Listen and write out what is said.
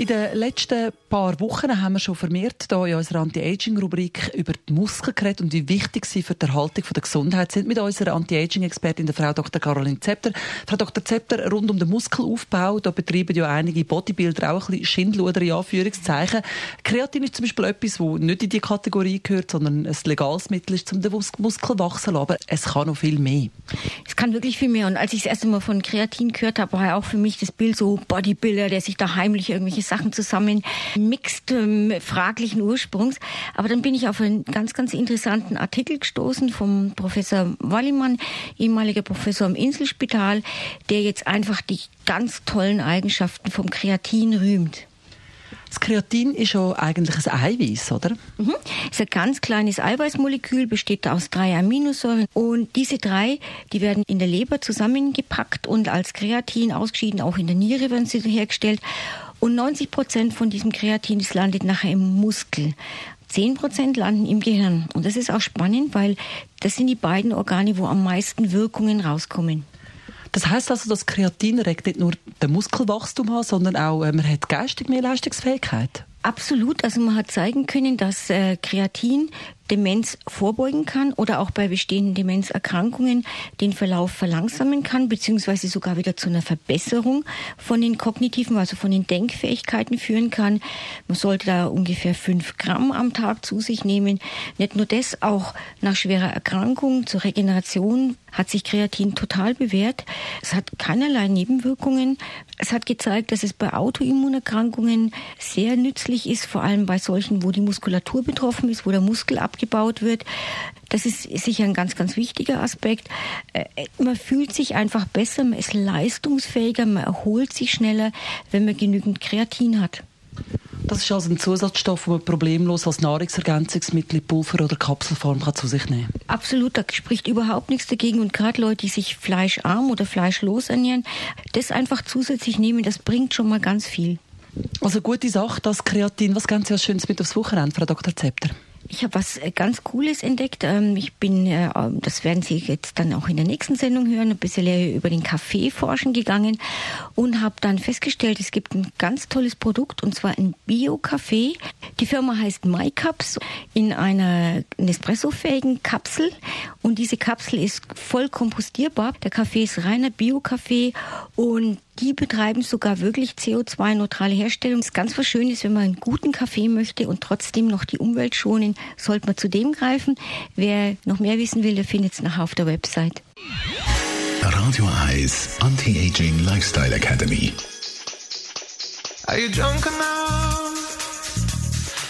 in den letzten paar Wochen haben wir schon vermehrt hier in unserer Anti-Aging-Rubrik über die Muskeln geredet und wie wichtig sie für die Erhaltung der Gesundheit sind. Mit unserer Anti-Aging-Expertin, der Frau Dr. Caroline Zepter. Frau Dr. Zepter, rund um den Muskelaufbau, da betreiben ja einige Bodybuilder auch ein bisschen Schindluder in Anführungszeichen. Kreatin ist zum Beispiel etwas, das nicht in die Kategorie gehört, sondern ein legales Mittel ist, um den Muskel wachsen zu lassen. Aber es kann noch viel mehr. Kann wirklich viel mehr. Und als ich das erste Mal von Kreatin gehört habe, war ja auch für mich das Bild so Bodybuilder, der sich da heimlich irgendwelche Sachen zusammen mixt, ähm, fraglichen Ursprungs. Aber dann bin ich auf einen ganz, ganz interessanten Artikel gestoßen vom Professor Wallimann, ehemaliger Professor im Inselspital, der jetzt einfach die ganz tollen Eigenschaften vom Kreatin rühmt. Das Kreatin ist ja eigentlich ein Eiweiß, oder? Mhm. Es ist ein ganz kleines Eiweißmolekül, besteht aus drei Aminosäuren. Und diese drei, die werden in der Leber zusammengepackt und als Kreatin ausgeschieden, auch in der Niere werden sie hergestellt. Und 90 Prozent von diesem Kreatin, das landet nachher im Muskel. 10 Prozent landen im Gehirn. Und das ist auch spannend, weil das sind die beiden Organe, wo am meisten Wirkungen rauskommen. Das heißt also, dass Kreatin regt nicht nur den Muskelwachstum an, sondern auch äh, man hat geistig mehr Leistungsfähigkeit. Absolut. Also man hat zeigen können, dass äh, Kreatin Demenz vorbeugen kann oder auch bei bestehenden Demenzerkrankungen den Verlauf verlangsamen kann, beziehungsweise sogar wieder zu einer Verbesserung von den kognitiven, also von den Denkfähigkeiten führen kann. Man sollte da ungefähr fünf Gramm am Tag zu sich nehmen. Nicht nur das, auch nach schwerer Erkrankung zur Regeneration hat sich Kreatin total bewährt. Es hat keinerlei Nebenwirkungen. Es hat gezeigt, dass es bei Autoimmunerkrankungen sehr nützlich ist, vor allem bei solchen, wo die Muskulatur betroffen ist, wo der Muskel abgebaut wird. Das ist sicher ein ganz, ganz wichtiger Aspekt. Äh, man fühlt sich einfach besser, man ist leistungsfähiger, man erholt sich schneller, wenn man genügend Kreatin hat. Das ist also ein Zusatzstoff, den man problemlos als Nahrungsergänzungsmittel Pulver- oder Kapselform kann zu sich nehmen kann. Absolut, da spricht überhaupt nichts dagegen. Und gerade Leute, die sich fleischarm oder fleischlos ernähren, das einfach zusätzlich nehmen, das bringt schon mal ganz viel. Also gute Sache, das Kreatin. Was ganz was Schönes mit aufs Wochenende, Frau Dr. Zepter? Ich habe was äh, ganz Cooles entdeckt. Ähm, ich bin, äh, das werden Sie jetzt dann auch in der nächsten Sendung hören, ein bisschen über den Kaffee forschen gegangen und habe dann festgestellt, es gibt ein ganz tolles Produkt und zwar ein Bio-Kaffee. Die Firma heißt MyCups in einer Nespresso-fähigen Kapsel und diese Kapsel ist voll kompostierbar. Der Kaffee ist reiner Bio-Kaffee und die betreiben sogar wirklich CO2-neutrale Herstellung. Das ist ganz was Schönes, wenn man einen guten Kaffee möchte und trotzdem noch die Umwelt schonen, sollte man zu dem greifen. Wer noch mehr wissen will, der findet es nachher auf der Website. Radio Eyes Anti-Aging Lifestyle Academy. Are you drunk